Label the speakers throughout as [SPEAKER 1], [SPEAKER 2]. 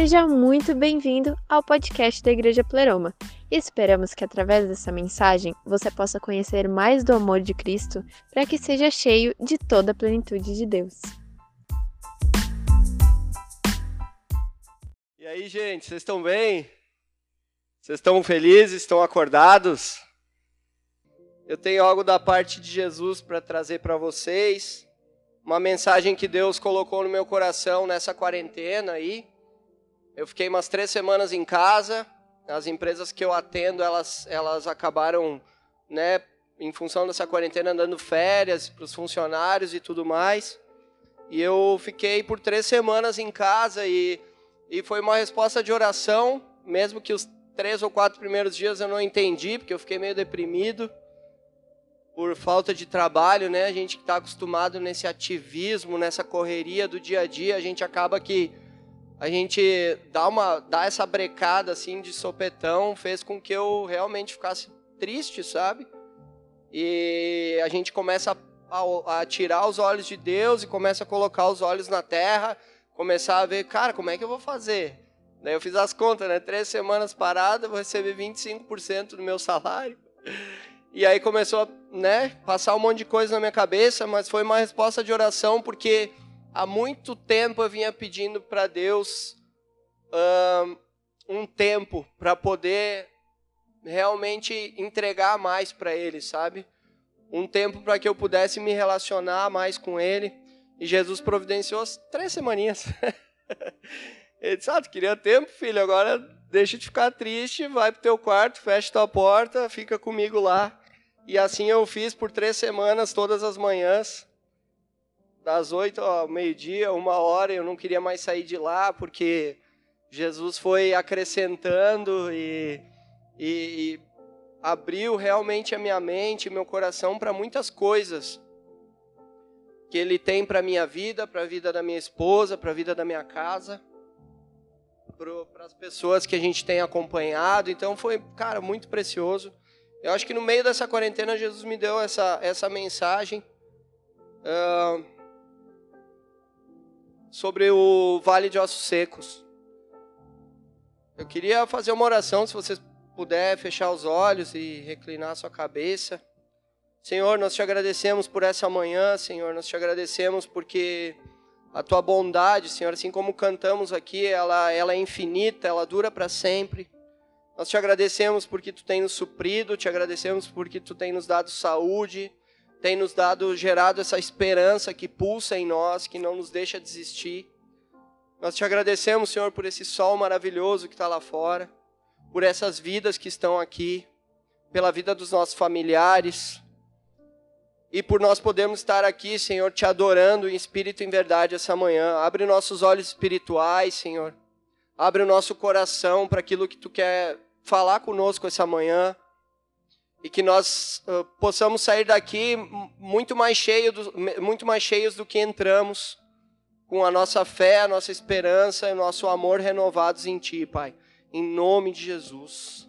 [SPEAKER 1] Seja muito bem-vindo ao podcast da Igreja Pleroma. Esperamos que através dessa mensagem você possa conhecer mais do amor de Cristo para que seja cheio de toda a plenitude de Deus.
[SPEAKER 2] E aí, gente, vocês estão bem? Vocês estão felizes? Estão acordados? Eu tenho algo da parte de Jesus para trazer para vocês. Uma mensagem que Deus colocou no meu coração nessa quarentena aí. Eu fiquei umas três semanas em casa. As empresas que eu atendo, elas, elas acabaram, né, em função dessa quarentena, dando férias para os funcionários e tudo mais. E eu fiquei por três semanas em casa e, e foi uma resposta de oração, mesmo que os três ou quatro primeiros dias eu não entendi, porque eu fiquei meio deprimido por falta de trabalho, né? A gente que está acostumado nesse ativismo, nessa correria do dia a dia, a gente acaba que a gente dá uma dá essa brecada assim de sopetão fez com que eu realmente ficasse triste, sabe? E a gente começa a, a, tirar os olhos de Deus e começa a colocar os olhos na terra, começar a ver, cara, como é que eu vou fazer? Daí eu fiz as contas, né? Três semanas parada, vou receber 25% do meu salário. E aí começou a né, passar um monte de coisa na minha cabeça, mas foi uma resposta de oração, porque há muito tempo eu vinha pedindo para Deus um, um tempo para poder realmente entregar mais para Ele, sabe? Um tempo para que eu pudesse me relacionar mais com Ele. E Jesus providenciou três semaninhas. Ele disse: Ah, tu queria tempo, filho, agora deixa de ficar triste, vai pro teu quarto, fecha tua porta, fica comigo lá. E assim eu fiz por três semanas, todas as manhãs das oito ao meio-dia, uma hora, eu não queria mais sair de lá, porque Jesus foi acrescentando e, e, e abriu realmente a minha mente, meu coração para muitas coisas que Ele tem para a minha vida, para a vida da minha esposa, para a vida da minha casa, para as pessoas que a gente tem acompanhado. Então foi, cara, muito precioso. Eu acho que no meio dessa quarentena Jesus me deu essa, essa mensagem. Uh, sobre o Vale de Ossos Secos. Eu queria fazer uma oração, se você puder fechar os olhos e reclinar sua cabeça. Senhor, nós te agradecemos por essa manhã, Senhor, nós te agradecemos porque a tua bondade, Senhor, assim como cantamos aqui, ela, ela é infinita, ela dura para sempre. Nós te agradecemos porque tu tem nos suprido, te agradecemos porque tu tem nos dado saúde, tem nos dado, gerado essa esperança que pulsa em nós, que não nos deixa desistir. Nós te agradecemos, Senhor, por esse sol maravilhoso que está lá fora, por essas vidas que estão aqui, pela vida dos nossos familiares, e por nós podermos estar aqui, Senhor, te adorando em espírito e em verdade essa manhã. Abre nossos olhos espirituais, Senhor. Abre o nosso coração para aquilo que tu quer falar conosco essa manhã e que nós uh, possamos sair daqui muito mais, cheio do, muito mais cheios do que entramos, com a nossa fé, a nossa esperança e o nosso amor renovados em Ti, Pai. Em nome de Jesus.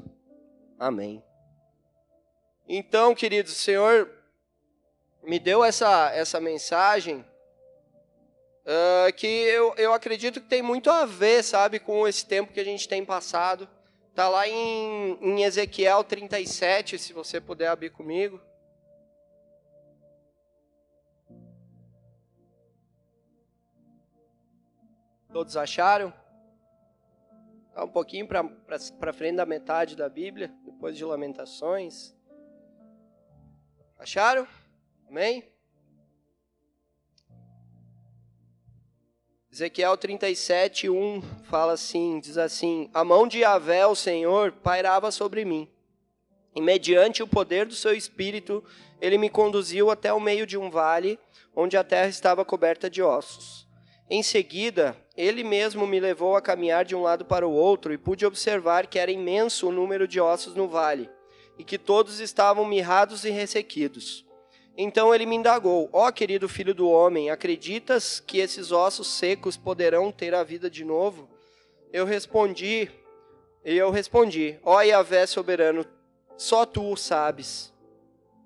[SPEAKER 2] Amém. Então, queridos, o Senhor me deu essa, essa mensagem uh, que eu, eu acredito que tem muito a ver, sabe, com esse tempo que a gente tem passado. Está lá em, em Ezequiel 37, se você puder abrir comigo. Todos acharam? Está um pouquinho para frente da metade da Bíblia, depois de Lamentações. Acharam? Amém? Ezequiel 37, 1 fala assim, diz assim, a mão de Yahvé, o Senhor, pairava sobre mim. E mediante o poder do seu espírito, ele me conduziu até o meio de um vale, onde a terra estava coberta de ossos. Em seguida, ele mesmo me levou a caminhar de um lado para o outro, e pude observar que era imenso o número de ossos no vale, e que todos estavam mirrados e ressequidos. Então ele me indagou: Ó oh, querido filho do homem, acreditas que esses ossos secos poderão ter a vida de novo? Eu respondi, e eu respondi: Ó oh, Yahvé soberano, só tu o sabes.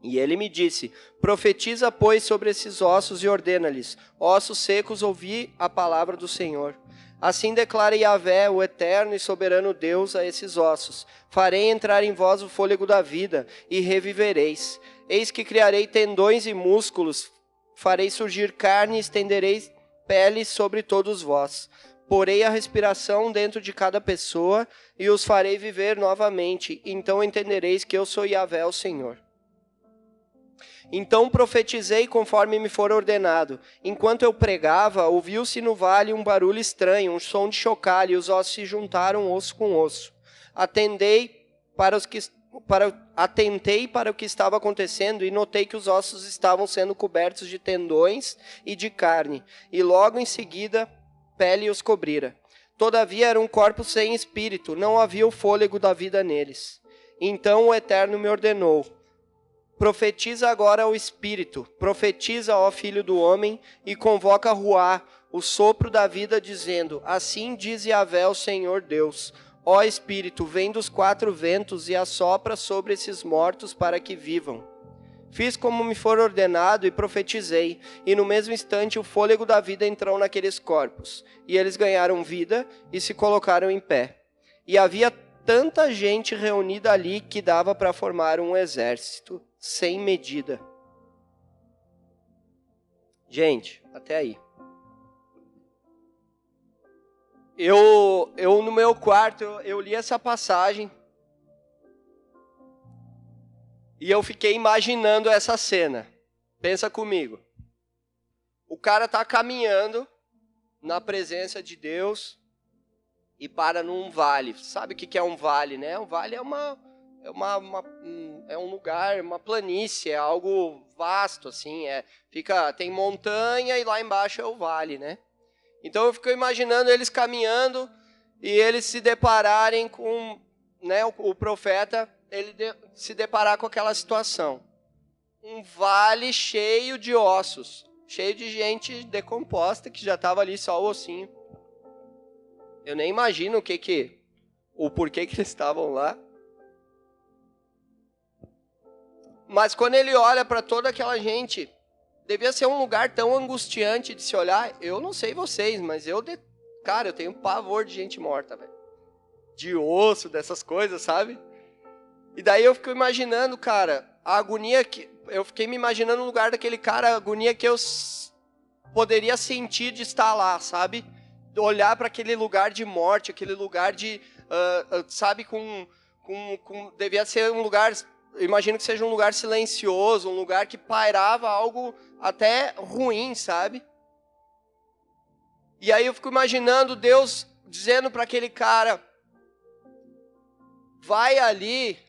[SPEAKER 2] E ele me disse: Profetiza, pois, sobre esses ossos e ordena-lhes: Ossos secos, ouvi a palavra do Senhor. Assim declara Yahvé, o eterno e soberano Deus, a esses ossos: Farei entrar em vós o fôlego da vida, e revivereis. Eis que criarei tendões e músculos, farei surgir carne e estenderei pele sobre todos vós. Porei a respiração dentro de cada pessoa e os farei viver novamente. Então entendereis que eu sou Yahvé, o Senhor. Então profetizei conforme me for ordenado. Enquanto eu pregava, ouviu-se no vale um barulho estranho, um som de chocalho, e os ossos se juntaram osso com osso. Atendei para os que para, atentei para o que estava acontecendo e notei que os ossos estavam sendo cobertos de tendões e de carne, e logo em seguida pele os cobrira. Todavia era um corpo sem espírito, não havia o fôlego da vida neles. Então o Eterno me ordenou: Profetiza agora o Espírito, profetiza, ó Filho do Homem, e convoca Ruá, o sopro da vida, dizendo: Assim diz Yahvé, o Senhor Deus: Ó Espírito, vem dos quatro ventos e assopra sobre esses mortos para que vivam. Fiz como me for ordenado e profetizei, e no mesmo instante o fôlego da vida entrou naqueles corpos, e eles ganharam vida e se colocaram em pé. E havia tanta gente reunida ali que dava para formar um exército sem medida. Gente, até aí. Eu, eu no meu quarto, eu, eu li essa passagem e eu fiquei imaginando essa cena. Pensa comigo. O cara está caminhando na presença de Deus e para num vale. Sabe o que é um vale, né? Um vale é uma é, uma, uma um, é um lugar, uma planície, é algo vasto, assim, é, fica, tem montanha e lá embaixo é o vale, né? Então eu fico imaginando eles caminhando e eles se depararem com, né, o, profeta, ele de, se deparar com aquela situação. Um vale cheio de ossos, cheio de gente decomposta que já estava ali só o ossinho. Eu nem imagino o que que, o porquê que eles estavam lá. Mas quando ele olha para toda aquela gente, devia ser um lugar tão angustiante de se olhar. Eu não sei vocês, mas eu, de... cara, eu tenho pavor de gente morta, velho. De osso, dessas coisas, sabe? E daí eu fico imaginando, cara, a agonia que. Eu fiquei me imaginando no lugar daquele cara, a agonia que eu poderia sentir de estar lá, sabe? Olhar para aquele lugar de morte, aquele lugar de. Uh, uh, sabe, com, com, com. Devia ser um lugar imagino que seja um lugar silencioso, um lugar que pairava algo até ruim, sabe? E aí eu fico imaginando Deus dizendo para aquele cara: vai ali,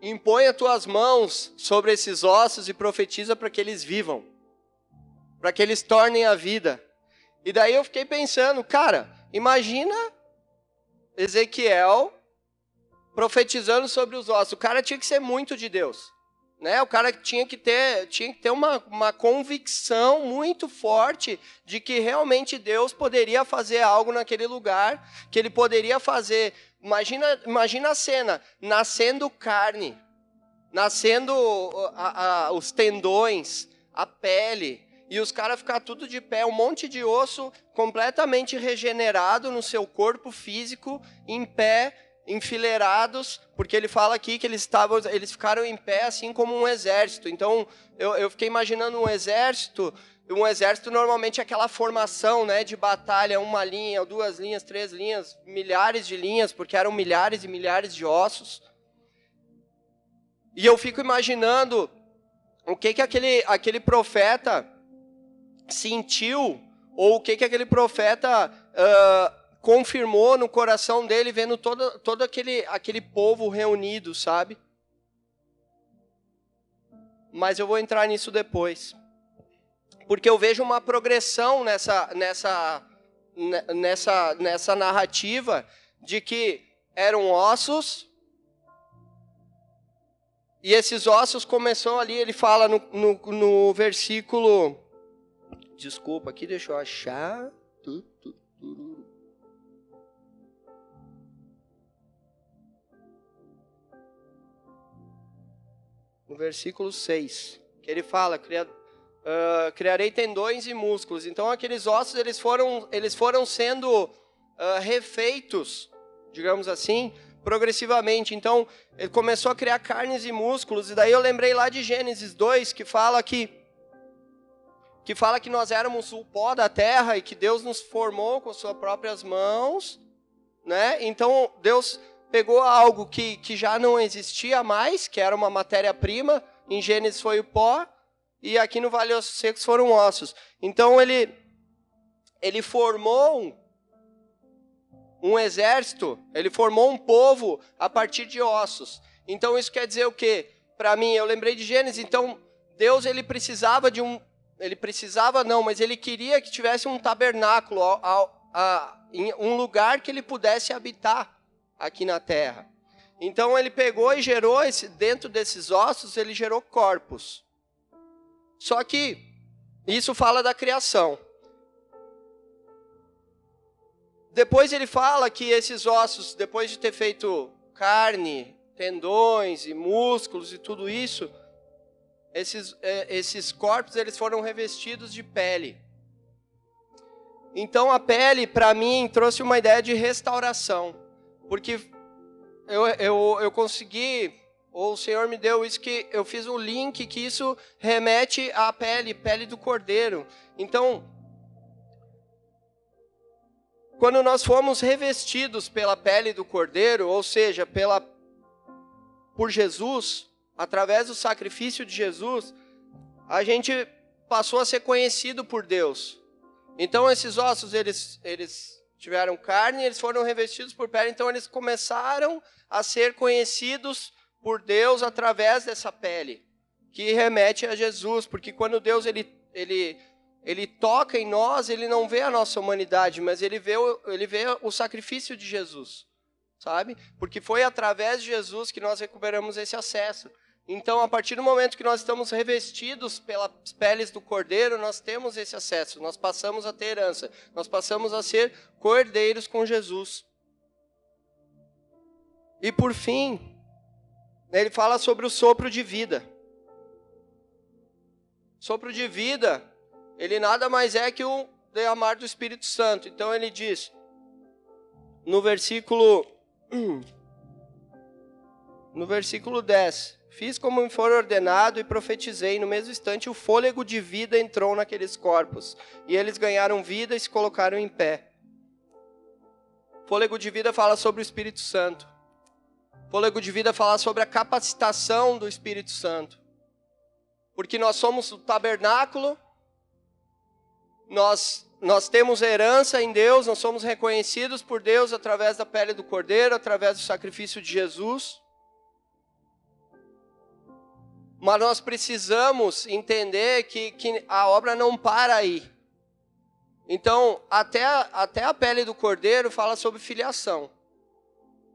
[SPEAKER 2] impõe as tuas mãos sobre esses ossos e profetiza para que eles vivam, para que eles tornem a vida. E daí eu fiquei pensando, cara, imagina Ezequiel profetizando sobre os ossos. O cara tinha que ser muito de Deus. Né? O cara tinha que ter, tinha que ter uma, uma convicção muito forte de que realmente Deus poderia fazer algo naquele lugar, que ele poderia fazer. Imagina, imagina a cena: nascendo carne, nascendo a, a, os tendões, a pele, e os caras ficar tudo de pé, um monte de osso completamente regenerado no seu corpo físico, em pé, enfileirados, porque ele fala aqui que eles estavam, eles ficaram em pé assim como um exército. Então eu, eu fiquei imaginando um exército. Um exército normalmente é aquela formação, né, de batalha, uma linha, duas linhas, três linhas, milhares de linhas, porque eram milhares e milhares de ossos. E eu fico imaginando o que que aquele aquele profeta sentiu ou o que que aquele profeta uh, confirmou no coração dele, vendo todo, todo aquele, aquele povo reunido, sabe? Mas eu vou entrar nisso depois. Porque eu vejo uma progressão nessa, nessa, nessa, nessa narrativa de que eram ossos, e esses ossos começam ali, ele fala no, no, no versículo. Desculpa, aqui deixa eu achar. No versículo 6, que ele fala, uh, criarei tendões e músculos. Então aqueles ossos eles foram, eles foram sendo uh, refeitos, digamos assim, progressivamente. Então ele começou a criar carnes e músculos. E daí eu lembrei lá de Gênesis 2 que fala que que fala que nós éramos o pó da terra e que Deus nos formou com suas próprias mãos, né? Então Deus pegou algo que, que já não existia mais, que era uma matéria-prima, em Gênesis foi o pó, e aqui no Vale Ossos Secos foram ossos. Então ele, ele formou um, um exército, ele formou um povo a partir de ossos. Então isso quer dizer o quê? Para mim, eu lembrei de Gênesis, então Deus ele precisava de um ele precisava não, mas ele queria que tivesse um tabernáculo, um lugar que ele pudesse habitar aqui na terra. Então ele pegou e gerou esse, dentro desses ossos, ele gerou corpos. Só que isso fala da criação. Depois ele fala que esses ossos, depois de ter feito carne, tendões e músculos e tudo isso, esses, é, esses corpos eles foram revestidos de pele. Então a pele, para mim, trouxe uma ideia de restauração porque eu, eu, eu consegui, ou o Senhor me deu isso que eu fiz um link que isso remete à pele, pele do cordeiro. Então, quando nós fomos revestidos pela pele do cordeiro, ou seja, pela por Jesus, através do sacrifício de Jesus, a gente passou a ser conhecido por Deus. Então esses ossos eles eles tiveram carne, eles foram revestidos por pele, então eles começaram a ser conhecidos por Deus através dessa pele, que remete a Jesus, porque quando Deus ele, ele, ele toca em nós, ele não vê a nossa humanidade, mas ele vê, ele vê o sacrifício de Jesus, sabe? Porque foi através de Jesus que nós recuperamos esse acesso. Então, a partir do momento que nós estamos revestidos pelas peles do cordeiro, nós temos esse acesso, nós passamos a ter herança, nós passamos a ser cordeiros com Jesus. E por fim, ele fala sobre o sopro de vida. Sopro de vida, ele nada mais é que o derramar do Espírito Santo. Então ele diz, no versículo no versículo 10, Fiz como me for ordenado e profetizei. No mesmo instante, o fôlego de vida entrou naqueles corpos. E eles ganharam vida e se colocaram em pé. Fôlego de vida fala sobre o Espírito Santo. Fôlego de vida fala sobre a capacitação do Espírito Santo. Porque nós somos o tabernáculo, nós, nós temos herança em Deus, nós somos reconhecidos por Deus através da pele do Cordeiro, através do sacrifício de Jesus. Mas nós precisamos entender que, que a obra não para aí. Então, até, até a pele do cordeiro fala sobre filiação.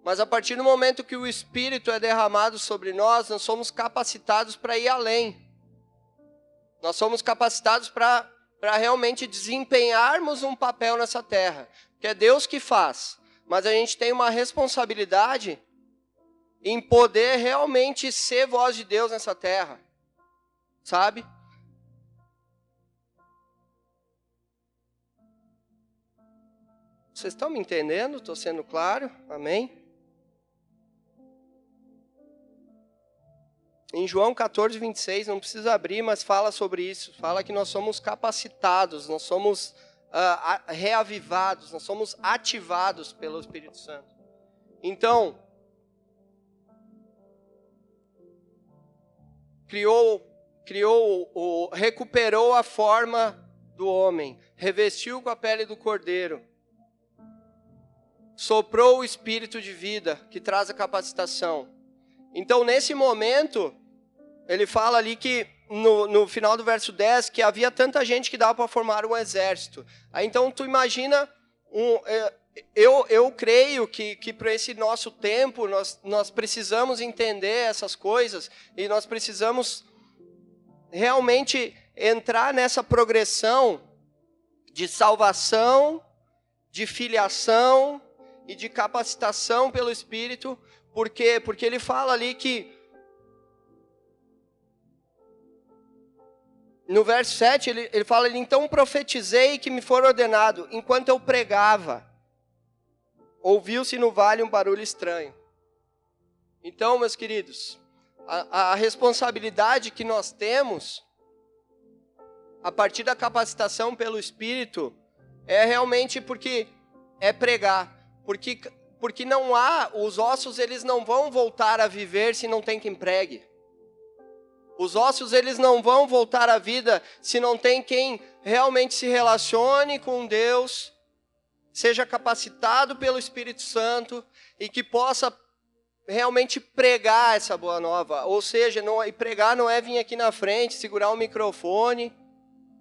[SPEAKER 2] Mas a partir do momento que o Espírito é derramado sobre nós, nós somos capacitados para ir além. Nós somos capacitados para realmente desempenharmos um papel nessa terra. Que é Deus que faz. Mas a gente tem uma responsabilidade em poder realmente ser voz de Deus nessa terra. Sabe? Vocês estão me entendendo? Estou sendo claro? Amém? Em João 14, 26, não precisa abrir, mas fala sobre isso. Fala que nós somos capacitados, nós somos uh, reavivados, nós somos ativados pelo Espírito Santo. Então, criou, criou, o, recuperou a forma do homem, revestiu com a pele do cordeiro, soprou o espírito de vida que traz a capacitação. Então, nesse momento, ele fala ali que no, no final do verso 10 que havia tanta gente que dava para formar um exército. Aí, então, tu imagina um, é, eu, eu creio que, que para esse nosso tempo nós, nós precisamos entender essas coisas e nós precisamos realmente entrar nessa progressão de salvação, de filiação e de capacitação pelo Espírito. Por quê? Porque ele fala ali que no verso 7, ele, ele fala: Então profetizei que me for ordenado, enquanto eu pregava, ouviu-se no vale um barulho estranho. Então, meus queridos, a, a responsabilidade que nós temos, a partir da capacitação pelo Espírito, é realmente porque é pregar, porque, porque não há, os ossos eles não vão voltar a viver se não tem quem pregue. Os ossos eles não vão voltar à vida se não tem quem realmente se relacione com Deus, seja capacitado pelo Espírito Santo e que possa realmente pregar essa boa nova. Ou seja, não, e pregar não é vir aqui na frente, segurar um microfone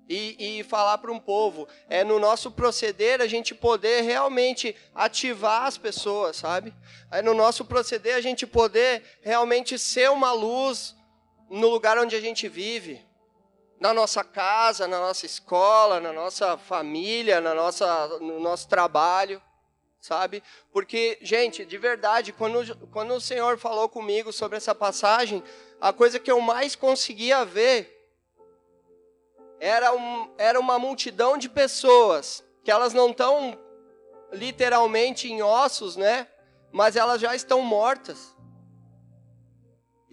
[SPEAKER 2] e, e falar para um povo. É no nosso proceder a gente poder realmente ativar as pessoas, sabe? É no nosso proceder a gente poder realmente ser uma luz no lugar onde a gente vive, na nossa casa, na nossa escola, na nossa família, na nossa, no nosso trabalho, sabe? Porque, gente, de verdade, quando, quando o Senhor falou comigo sobre essa passagem, a coisa que eu mais conseguia ver era, um, era uma multidão de pessoas que elas não estão literalmente em ossos, né? Mas elas já estão mortas.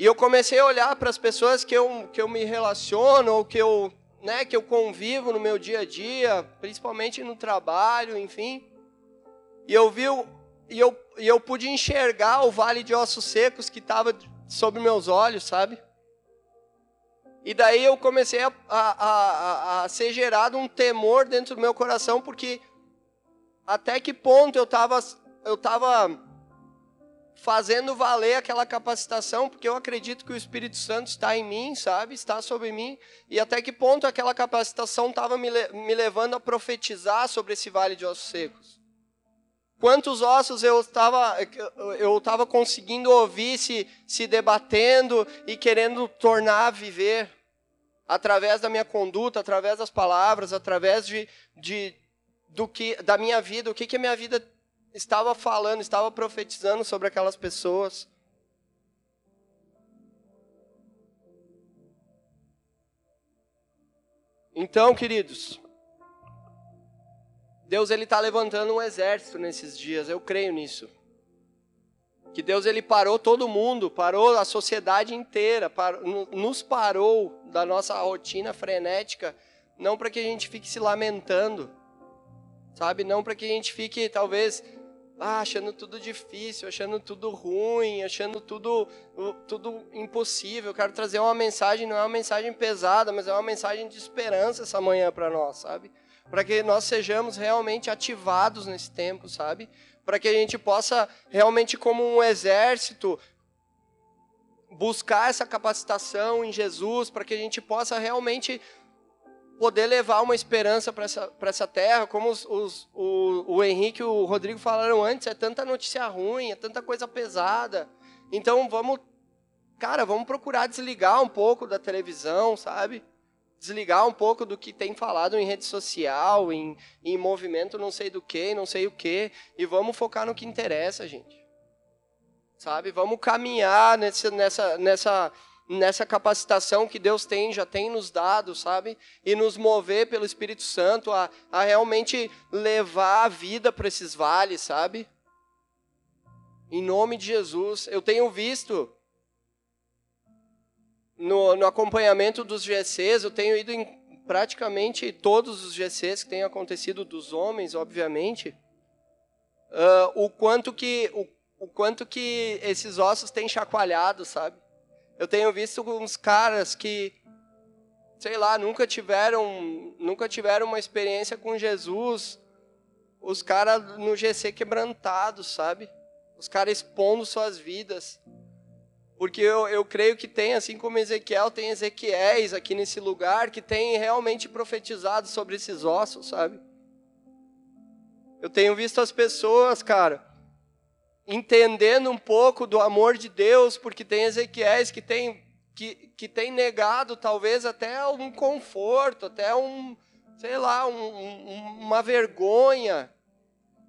[SPEAKER 2] E eu comecei a olhar para as pessoas que eu, que eu me relaciono, ou que eu, né, que eu convivo no meu dia a dia, principalmente no trabalho, enfim. E eu vi, e eu, e eu pude enxergar o vale de ossos secos que estava sobre meus olhos, sabe? E daí eu comecei a, a, a, a, ser gerado um temor dentro do meu coração, porque até que ponto eu estava eu tava fazendo valer aquela capacitação, porque eu acredito que o Espírito Santo está em mim, sabe? Está sobre mim. E até que ponto aquela capacitação estava me, me levando a profetizar sobre esse vale de ossos secos? Quantos ossos eu estava eu estava conseguindo ouvir se, se debatendo e querendo tornar a viver através da minha conduta, através das palavras, através de, de do que da minha vida, o que que a minha vida estava falando, estava profetizando sobre aquelas pessoas. Então, queridos, Deus ele está levantando um exército nesses dias. Eu creio nisso. Que Deus ele parou todo mundo, parou a sociedade inteira, parou, nos parou da nossa rotina frenética, não para que a gente fique se lamentando, sabe? Não para que a gente fique talvez ah, achando tudo difícil, achando tudo ruim, achando tudo, tudo impossível. Eu quero trazer uma mensagem, não é uma mensagem pesada, mas é uma mensagem de esperança essa manhã para nós, sabe? Para que nós sejamos realmente ativados nesse tempo, sabe? Para que a gente possa realmente, como um exército, buscar essa capacitação em Jesus, para que a gente possa realmente poder levar uma esperança para essa, essa terra, como os, os, o, o Henrique e o Rodrigo falaram antes, é tanta notícia ruim, é tanta coisa pesada. Então vamos, cara, vamos procurar desligar um pouco da televisão, sabe? Desligar um pouco do que tem falado em rede social, em, em movimento não sei do que, não sei o que, e vamos focar no que interessa, gente. Sabe? Vamos caminhar nessa, nessa, nessa nessa capacitação que Deus tem, já tem nos dado, sabe? E nos mover pelo Espírito Santo a, a realmente levar a vida para esses vales, sabe? Em nome de Jesus. Eu tenho visto no, no acompanhamento dos GCs, eu tenho ido em praticamente todos os GCs que têm acontecido dos homens, obviamente, uh, o quanto que o, o quanto que esses ossos têm chacoalhado, sabe? Eu tenho visto uns caras que, sei lá, nunca tiveram, nunca tiveram uma experiência com Jesus. Os caras no GC quebrantados, sabe? Os caras expondo suas vidas. Porque eu, eu creio que tem, assim como Ezequiel, tem Ezequiéis aqui nesse lugar que tem realmente profetizado sobre esses ossos, sabe? Eu tenho visto as pessoas, cara, entendendo um pouco do amor de Deus, porque tem Ezequiéis que tem, que, que tem negado talvez até um conforto, até um, sei lá, um, uma vergonha,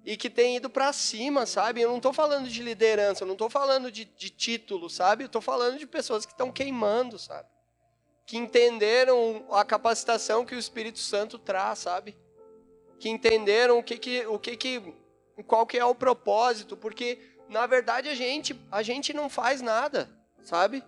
[SPEAKER 2] e que tem ido para cima, sabe? Eu não estou falando de liderança, eu não estou falando de, de título, sabe? Eu estou falando de pessoas que estão queimando, sabe? que entenderam a capacitação que o Espírito Santo traz, sabe? Que entenderam o que que, o que que, qual que é o propósito, porque na verdade a gente, a gente não faz nada, sabe?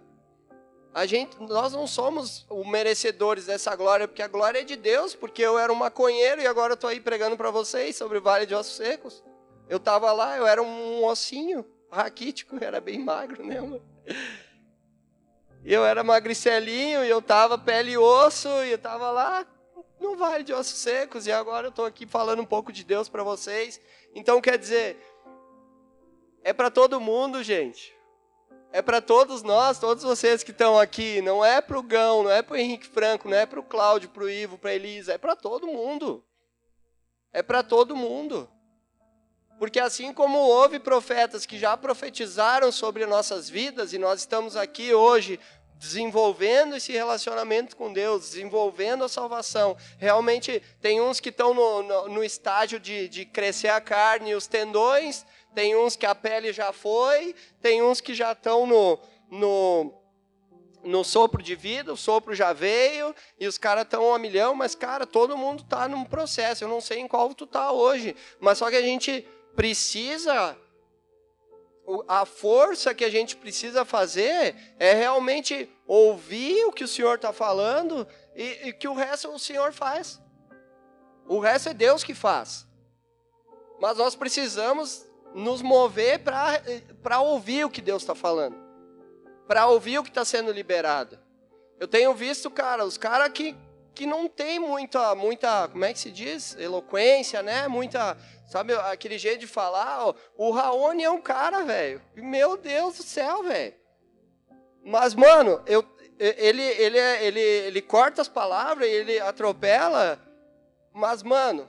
[SPEAKER 2] A gente, nós não somos os merecedores dessa glória, porque a glória é de Deus, porque eu era um maconheiro e agora estou aí pregando para vocês sobre o Vale de Ossos Secos. Eu estava lá, eu era um ossinho raquítico, era bem magro, né, mano? Eu era magricelinho e eu tava pele e osso e eu tava lá no Vale de Ossos Secos e agora eu estou aqui falando um pouco de Deus para vocês. Então quer dizer, é para todo mundo, gente. É para todos nós, todos vocês que estão aqui. Não é para o Gão, não é para o Henrique Franco, não é para o Cláudio, para o Ivo, para Elisa. É para todo mundo. É para todo mundo. Porque assim como houve profetas que já profetizaram sobre nossas vidas e nós estamos aqui hoje desenvolvendo esse relacionamento com Deus, desenvolvendo a salvação. Realmente tem uns que estão no, no, no estágio de, de crescer a carne e os tendões, tem uns que a pele já foi, tem uns que já estão no, no, no sopro de vida, o sopro já veio e os caras estão a milhão, mas cara, todo mundo está num processo. Eu não sei em qual tu tá hoje, mas só que a gente precisa a força que a gente precisa fazer é realmente ouvir o que o Senhor está falando e, e, que o resto o Senhor faz. O resto é Deus que faz. Mas nós precisamos nos mover para ouvir o que Deus está falando, para ouvir o que está sendo liberado. Eu tenho visto, cara, os caras que, que não tem muita, muita, como é que se diz? Eloquência, né? Muita Sabe aquele jeito de falar? Ó, o Raoni é um cara, velho. Meu Deus do céu, velho. Mas, mano, eu, ele, ele, ele, ele corta as palavras, ele atropela. Mas, mano,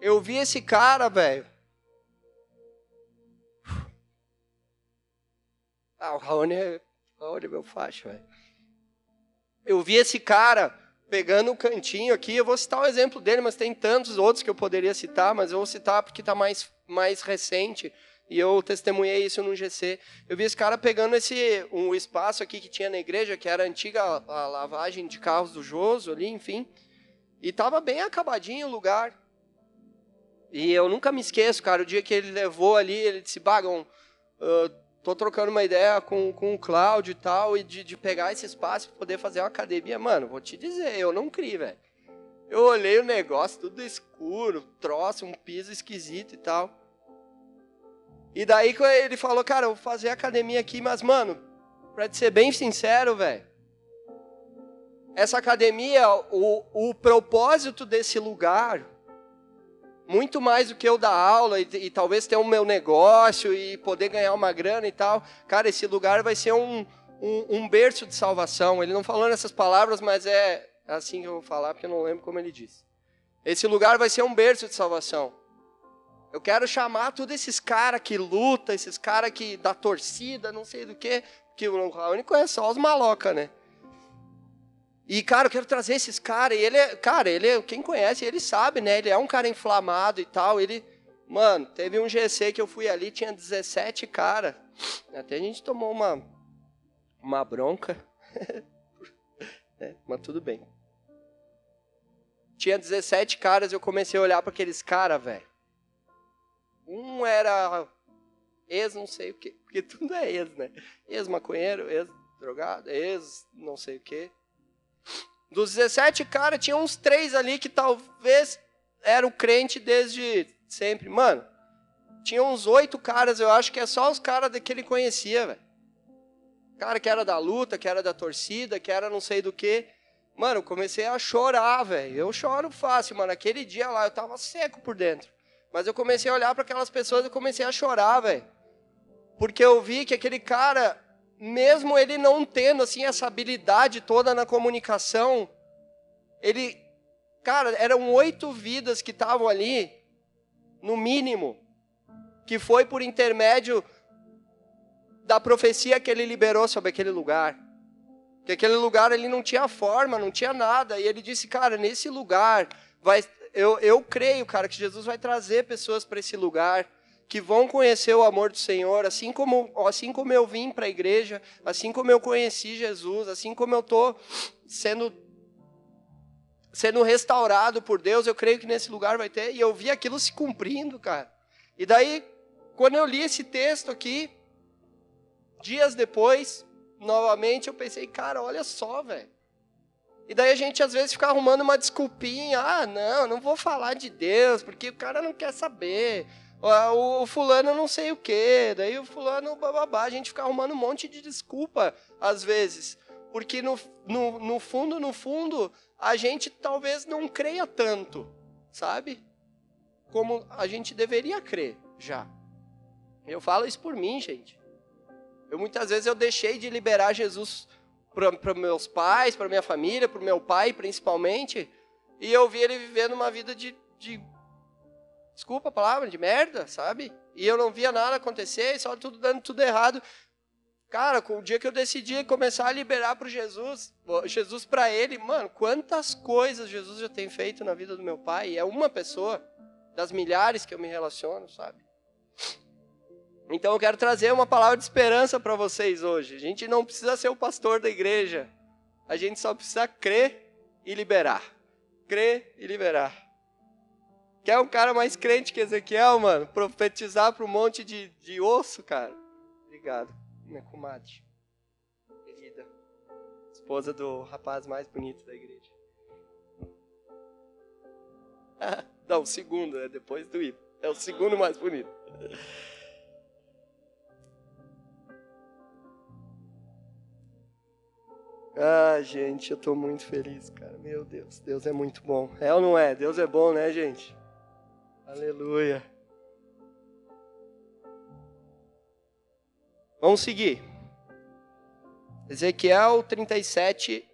[SPEAKER 2] eu vi esse cara, velho. Ah, o Raoni é, Raoni é meu facho, velho. Eu vi esse cara pegando o um cantinho aqui, eu vou citar o exemplo dele, mas tem tantos outros que eu poderia citar, mas eu vou citar porque está mais, mais recente. E eu testemunhei isso no GC. Eu vi esse cara pegando esse um espaço aqui que tinha na igreja, que era a antiga a lavagem de carros do Joso ali, enfim. E estava bem acabadinho o lugar. E eu nunca me esqueço, cara, o dia que ele levou ali, ele disse, Bagão, uh, tô trocando uma ideia com, com o Cláudio e tal, e de, de pegar esse espaço e poder fazer uma academia. Mano, vou te dizer, eu não criei, velho. Eu olhei o negócio, tudo escuro, troço, um piso esquisito e tal. E daí ele falou, cara, eu vou fazer academia aqui, mas, mano, pra te ser bem sincero, velho, essa academia, o, o propósito desse lugar muito mais do que eu dar aula e, e, talvez ter um meu negócio e poder ganhar uma grana e tal. Cara, esse lugar vai ser um, um, um berço de salvação. Ele não falou nessas palavras, mas é assim que eu vou falar, porque eu não lembro como ele disse. Esse lugar vai ser um berço de salvação. Eu quero chamar todos esses caras que lutam, esses caras que da torcida, não sei do que, que o Raoni conhece só os maloca, né? E, cara, eu quero trazer esses caras. E ele é, cara, ele é, quem conhece, ele sabe, né? Ele é um cara inflamado e tal. Ele, mano, teve um GC que eu fui ali, tinha 17 cara. Até a gente tomou uma, uma bronca. é, mas tudo bem. Tinha 17 caras, eu comecei a olhar para aqueles caras, velho. Um era ex não sei o quê, porque tudo é ex, né? Ex-maconheiro, ex-drogado, ex não sei o quê. Dos 17 caras, tinha uns três ali que talvez eram crente desde sempre. Mano, tinha uns oito caras, eu acho que é só os caras que ele conhecia, velho. Cara que era da luta, que era da torcida, que era não sei do que. Mano, eu comecei a chorar, velho. Eu choro fácil, mano. Aquele dia lá eu tava seco por dentro. Mas eu comecei a olhar para aquelas pessoas e comecei a chorar, velho. Porque eu vi que aquele cara, mesmo ele não tendo assim essa habilidade toda na comunicação, ele, cara, eram oito vidas que estavam ali, no mínimo, que foi por intermédio da profecia que ele liberou sobre aquele lugar. Que aquele lugar ele não tinha forma, não tinha nada, e ele disse, cara, nesse lugar vai eu, eu creio, cara, que Jesus vai trazer pessoas para esse lugar que vão conhecer o amor do Senhor, assim como, assim como eu vim para a igreja, assim como eu conheci Jesus, assim como eu estou sendo, sendo restaurado por Deus, eu creio que nesse lugar vai ter, e eu vi aquilo se cumprindo, cara. E daí, quando eu li esse texto aqui, dias depois, novamente, eu pensei, cara, olha só, velho. E daí a gente às vezes fica arrumando uma desculpinha, ah, não, não vou falar de Deus, porque o cara não quer saber o, fulano não sei o quê, daí o fulano bababá, a gente fica arrumando um monte de desculpa às vezes, porque no, no, no fundo, no fundo, a gente talvez não creia tanto, sabe? Como a gente deveria crer já. Eu falo isso por mim, gente. Eu muitas vezes eu deixei de liberar Jesus para meus pais, para minha família, para o meu pai principalmente, e eu vi ele vivendo uma vida de, de desculpa a palavra, de merda, sabe? E eu não via nada acontecer, só tudo dando tudo errado. Cara, com o dia que eu decidi começar a liberar para Jesus, Jesus para ele, mano, quantas coisas Jesus já tem feito na vida do meu pai? é uma pessoa das milhares que eu me relaciono, sabe? Então eu quero trazer uma palavra de esperança para vocês hoje. A gente não precisa ser o pastor da igreja. A gente só precisa crer e liberar. Crer e liberar. Quer um cara mais crente que Ezequiel, mano? Profetizar para um monte de, de osso, cara? Obrigado, minha comadre. Querida. Esposa do rapaz mais bonito da igreja. Não, o segundo, é depois do Ivo. É o segundo mais bonito. Ah, gente, eu tô muito feliz, cara. Meu Deus, Deus é muito bom. É ou não é? Deus é bom, né, gente? Aleluia. Vamos seguir. Ezequiel 37.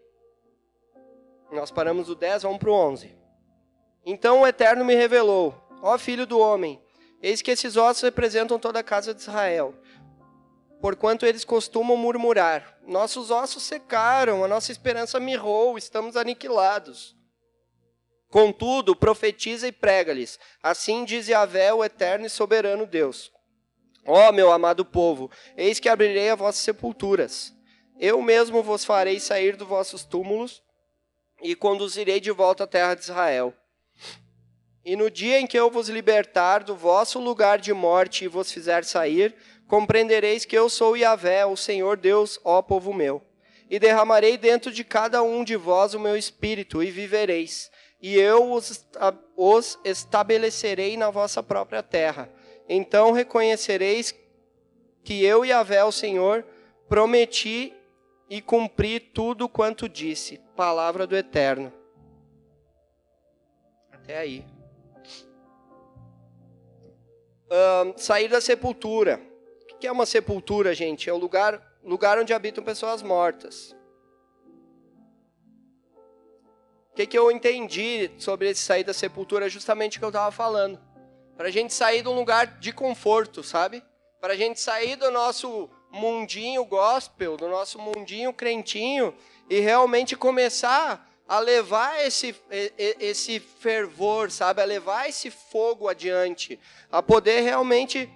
[SPEAKER 2] Nós paramos o 10, vamos para o 11. Então o Eterno me revelou: Ó filho do homem, eis que esses ossos representam toda a casa de Israel. Porquanto eles costumam murmurar: Nossos ossos secaram, a nossa esperança mirrou, estamos aniquilados. Contudo, profetiza e prega-lhes. Assim diz Yahvé, o eterno e soberano Deus. Ó meu amado povo, eis que abrirei as vossas sepulturas. Eu mesmo vos farei sair dos vossos túmulos e conduzirei de volta à terra de Israel. E no dia em que eu vos libertar do vosso lugar de morte e vos fizer sair, compreendereis que eu sou Yahvé, o Senhor Deus, ó povo meu. E derramarei dentro de cada um de vós o meu espírito, e vivereis e eu os, estabelecerei na vossa própria terra. Então reconhecereis que eu e Avé, o Senhor, prometi e cumpri tudo quanto disse. Palavra do Eterno. Até aí. Um, sair da sepultura. O que é uma sepultura, gente? É o lugar, lugar onde habitam pessoas mortas. Que, que eu entendi sobre esse sair da sepultura? É justamente o que eu estava falando. Para a gente sair de um lugar de conforto, sabe? Para a gente sair do nosso mundinho gospel, do nosso mundinho crentinho e realmente começar a levar esse, esse fervor, sabe? A levar esse fogo adiante, a poder realmente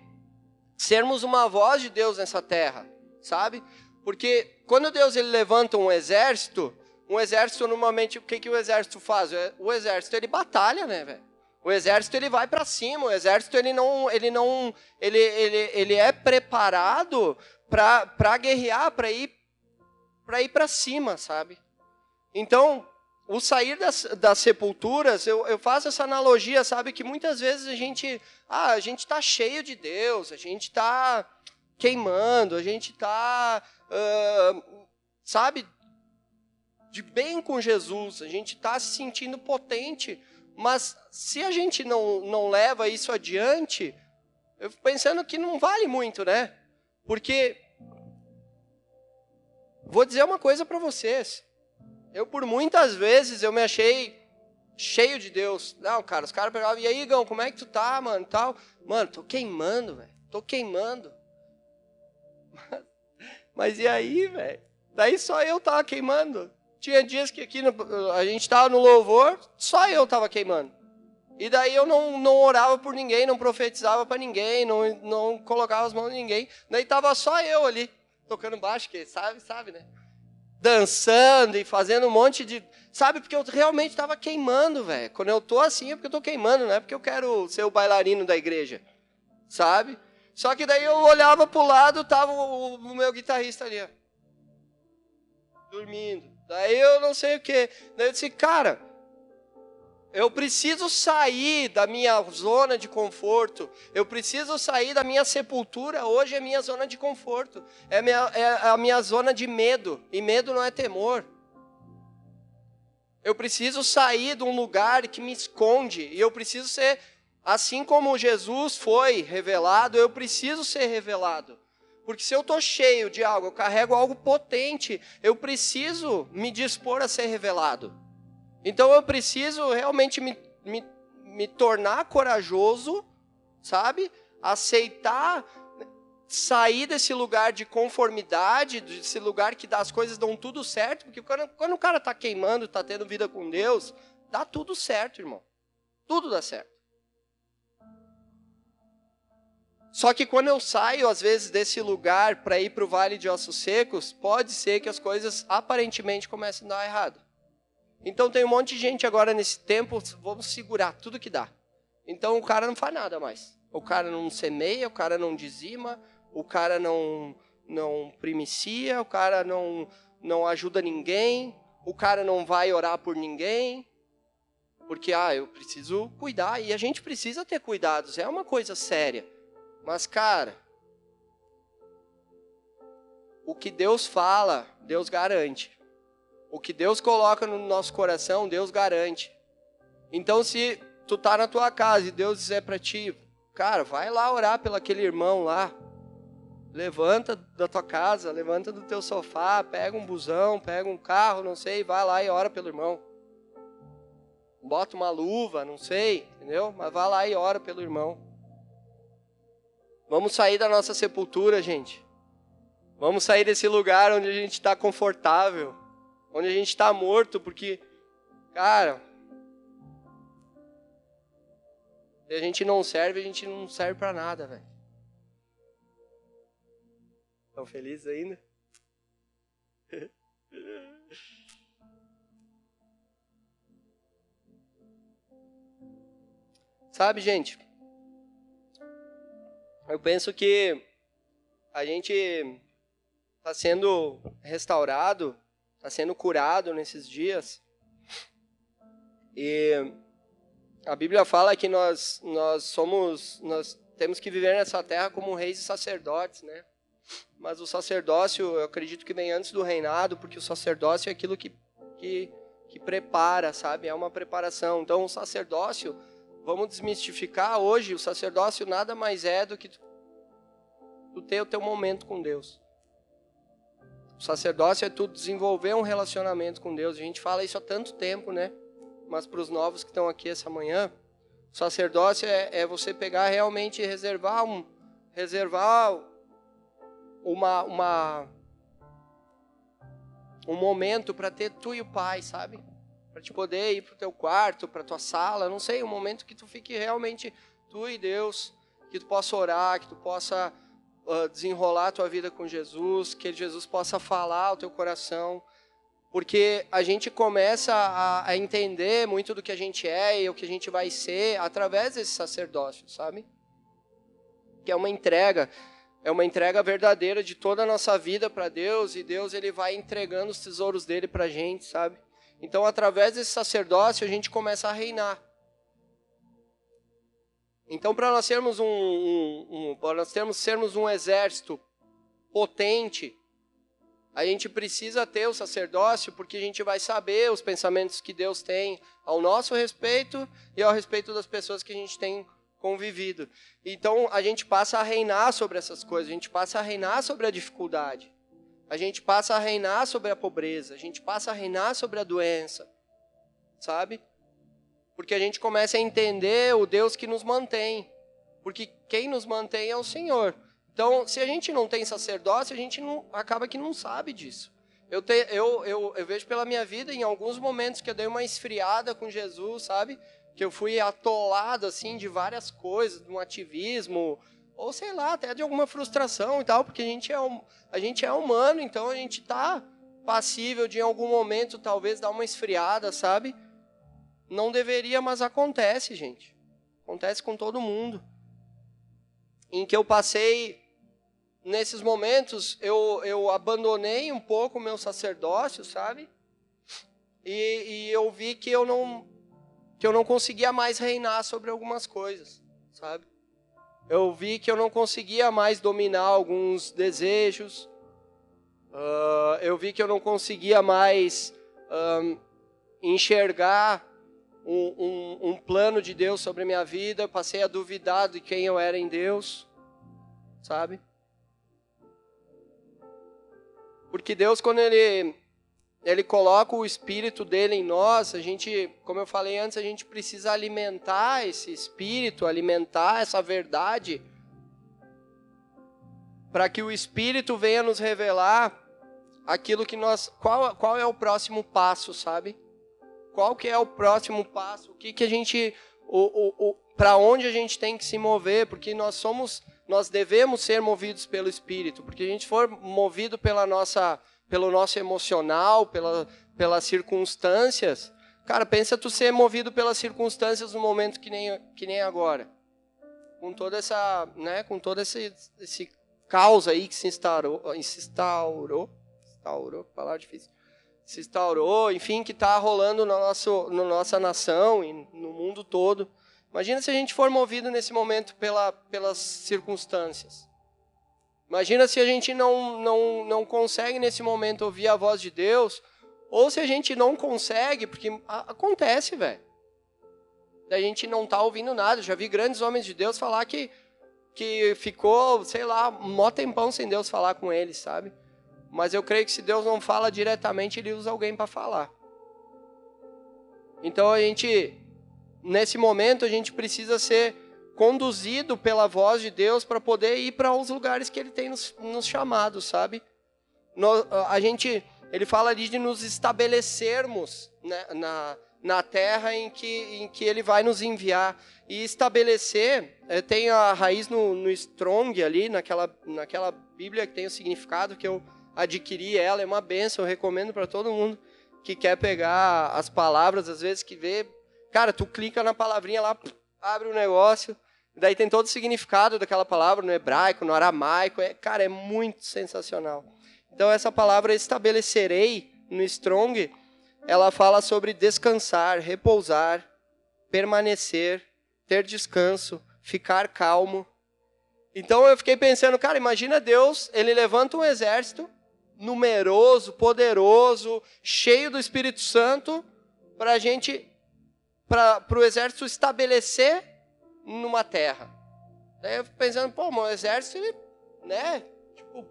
[SPEAKER 2] sermos uma voz de Deus nessa terra, sabe? Porque quando Deus ele levanta um exército, um exército normalmente o que que o exército faz? É, o exército ele batalha, né, velho? O exército ele vai para cima, o exército ele não, ele não, ele, ele, ele é preparado para para guerrear, para ir para ir para cima, sabe? Então, o sair das, das sepulturas, eu, eu faço essa analogia, sabe, que muitas vezes a gente, ah, a gente está cheio de Deus, a gente está queimando, a gente está, uh, sabe, de bem com Jesus, a gente está se sentindo potente, mas se a gente não, não leva isso adiante, eu fico pensando que não vale muito, né? Porque, vou dizer uma coisa para vocês, eu por muitas vezes eu me achei cheio de Deus. Não, cara, os caras pegavam, e aí, Gão, como é que tu tá, mano, tal? Mano, tô queimando, velho, tô queimando. Mas, mas e aí, velho? Daí só eu tava queimando. Tinha dias que aqui no, a gente estava no louvor, só eu estava queimando. E daí eu não, não orava por ninguém, não profetizava para ninguém, não, não colocava as mãos em ninguém. Daí tava só eu ali, tocando baixo, que sabe, sabe, né? Dançando e fazendo um monte de. Sabe, porque eu realmente estava queimando, velho. Quando eu tô assim é porque eu tô queimando, não é porque eu quero ser o bailarino da igreja. Sabe? Só que daí eu olhava pro lado, tava o, o meu guitarrista ali, ó, dormindo. Daí eu não sei o que. Daí eu disse, cara, eu preciso sair da minha zona de conforto. Eu preciso sair da minha sepultura. Hoje é minha zona de conforto. É, minha, é a minha zona de medo. E medo não é temor. Eu preciso sair de um lugar que me esconde. E eu preciso ser, assim como Jesus foi revelado, eu preciso ser revelado. Porque se eu estou cheio de algo, eu carrego algo potente, eu preciso me dispor a ser revelado. Então eu preciso realmente me, me, me tornar corajoso, sabe? Aceitar sair desse lugar de conformidade, desse lugar que as coisas dão tudo certo, porque quando, quando o cara está queimando, está tendo vida com Deus, dá tudo certo, irmão. Tudo dá certo. Só que quando eu saio, às vezes, desse lugar para ir para o vale de ossos secos, pode ser que as coisas aparentemente comecem a dar errado. Então tem um monte de gente agora nesse tempo, vamos segurar tudo que dá. Então o cara não faz nada mais. O cara não semeia, o cara não dizima, o cara não não primicia, o cara não não ajuda ninguém, o cara não vai orar por ninguém. Porque ah, eu preciso cuidar e a gente precisa ter cuidados, é uma coisa séria. Mas cara, o que Deus fala, Deus garante. O que Deus coloca no nosso coração, Deus garante. Então, se tu tá na tua casa e Deus dizer para ti, cara, vai lá orar pelo aquele irmão lá. Levanta da tua casa, levanta do teu sofá, pega um busão, pega um carro, não sei, vai lá e ora pelo irmão. Bota uma luva, não sei, entendeu? Mas vai lá e ora pelo irmão. Vamos sair da nossa sepultura, gente. Vamos sair desse lugar onde a gente está confortável onde a gente está morto, porque, cara, se a gente não serve, a gente não serve para nada, velho. Estão felizes ainda? Sabe, gente? Eu penso que a gente está sendo restaurado está sendo curado nesses dias. E a Bíblia fala que nós, nós somos, nós temos que viver nessa terra como reis e sacerdotes, né? Mas o sacerdócio, eu acredito que vem antes do reinado, porque o sacerdócio é aquilo que, que, que prepara, sabe? É uma preparação. Então, o sacerdócio, vamos desmistificar hoje, o sacerdócio nada mais é do que tu, tu ter o teu momento com Deus. O sacerdócio é tu desenvolver um relacionamento com Deus. A gente fala isso há tanto tempo, né? Mas para os novos que estão aqui essa manhã, o sacerdócio é, é você pegar realmente e reservar um, reservar uma, uma um momento para ter tu e o pai, sabe? Para te poder ir para o teu quarto, para tua sala, não sei, um momento que tu fique realmente tu e Deus, que tu possa orar, que tu possa uh, desenrolar a tua vida com Jesus, que Jesus possa falar ao teu coração, porque a gente começa a, a entender muito do que a gente é e o que a gente vai ser através desse sacerdócio, sabe? Que é uma entrega, é uma entrega verdadeira de toda a nossa vida para Deus e Deus ele vai entregando os tesouros dele para a gente, sabe? Então, através desse sacerdócio, a gente começa a reinar. Então, para nós sermos um, um, um para nós termos, sermos um exército potente, a gente precisa ter o sacerdócio, porque a gente vai saber os pensamentos que Deus tem ao nosso respeito e ao respeito das pessoas que a gente tem convivido. Então, a gente passa a reinar sobre essas coisas, a gente passa a reinar sobre a dificuldade, a gente passa a reinar sobre a pobreza, a gente passa a reinar sobre a doença, sabe? Porque a gente começa a entender o Deus que nos mantém. Porque quem nos mantém é o Senhor. Então, se a gente não tem sacerdócio, a gente não, acaba que não sabe disso. Eu, te, eu, eu, eu vejo pela minha vida, em alguns momentos que eu dei uma esfriada com Jesus, sabe? que eu fui atolado assim de várias coisas, de um ativismo, ou sei lá, até de alguma frustração e tal, porque a gente é, a gente é humano, então a gente tá passível de em algum momento talvez dar uma esfriada, sabe? Não deveria, mas acontece, gente. Acontece com todo mundo. Em que eu passei nesses momentos, eu, eu abandonei um pouco o meu sacerdócio, sabe? E, e eu vi que eu não que eu não conseguia mais reinar sobre algumas coisas, sabe? Eu vi que eu não conseguia mais dominar alguns desejos. Uh, eu vi que eu não conseguia mais um, enxergar um, um, um, plano de Deus sobre a minha vida. Eu passei a duvidar de quem eu era em Deus, sabe? Porque Deus, quando Ele ele coloca o espírito dele em nós, a gente, como eu falei antes, a gente precisa alimentar esse espírito, alimentar essa verdade, para que o espírito venha nos revelar aquilo que nós, qual, qual é o próximo passo, sabe? Qual que é o próximo passo? O que que a gente, o, o, o para onde a gente tem que se mover? Porque nós somos, nós devemos ser movidos pelo espírito, porque a gente for movido pela nossa pelo nosso emocional, pela, pelas circunstâncias. Cara, pensa tu ser movido pelas circunstâncias no momento que nem, que nem agora. Com toda essa, né, com todo esse, esse caos aí que se instaurou, se instaurou, instaurou, palavra difícil, se instaurou, enfim, que está rolando na, nosso, na nossa nação e no mundo todo. Imagina se a gente for movido nesse momento pela, pelas circunstâncias. Imagina se a gente não, não, não consegue nesse momento ouvir a voz de Deus, ou se a gente não consegue, porque acontece, velho. A gente não tá ouvindo nada. Já vi grandes homens de Deus falar que, que ficou, sei lá, mó tempão sem Deus falar com eles, sabe? Mas eu creio que se Deus não fala diretamente, ele usa alguém para falar. Então a gente, nesse momento, a gente precisa ser conduzido pela voz de Deus para poder ir para os lugares que Ele tem nos, nos chamado, sabe? A gente, ele fala ali de nos estabelecermos né, na, na terra em que, em que Ele vai nos enviar. E estabelecer é, tem a raiz no, no Strong ali, naquela, naquela Bíblia que tem o significado que eu adquiri ela, é uma benção, eu recomendo para todo mundo que quer pegar as palavras, às vezes que vê, cara, tu clica na palavrinha lá, abre o negócio, daí tem todo o significado daquela palavra no hebraico, no aramaico, é, cara, é muito sensacional. Então essa palavra estabelecerei no Strong, ela fala sobre descansar, repousar, permanecer, ter descanso, ficar calmo. Então eu fiquei pensando, cara, imagina Deus, ele levanta um exército numeroso, poderoso, cheio do Espírito Santo, para a gente para o exército estabelecer numa terra. Daí eu fico pensando, pô, o exército, né? Tipo,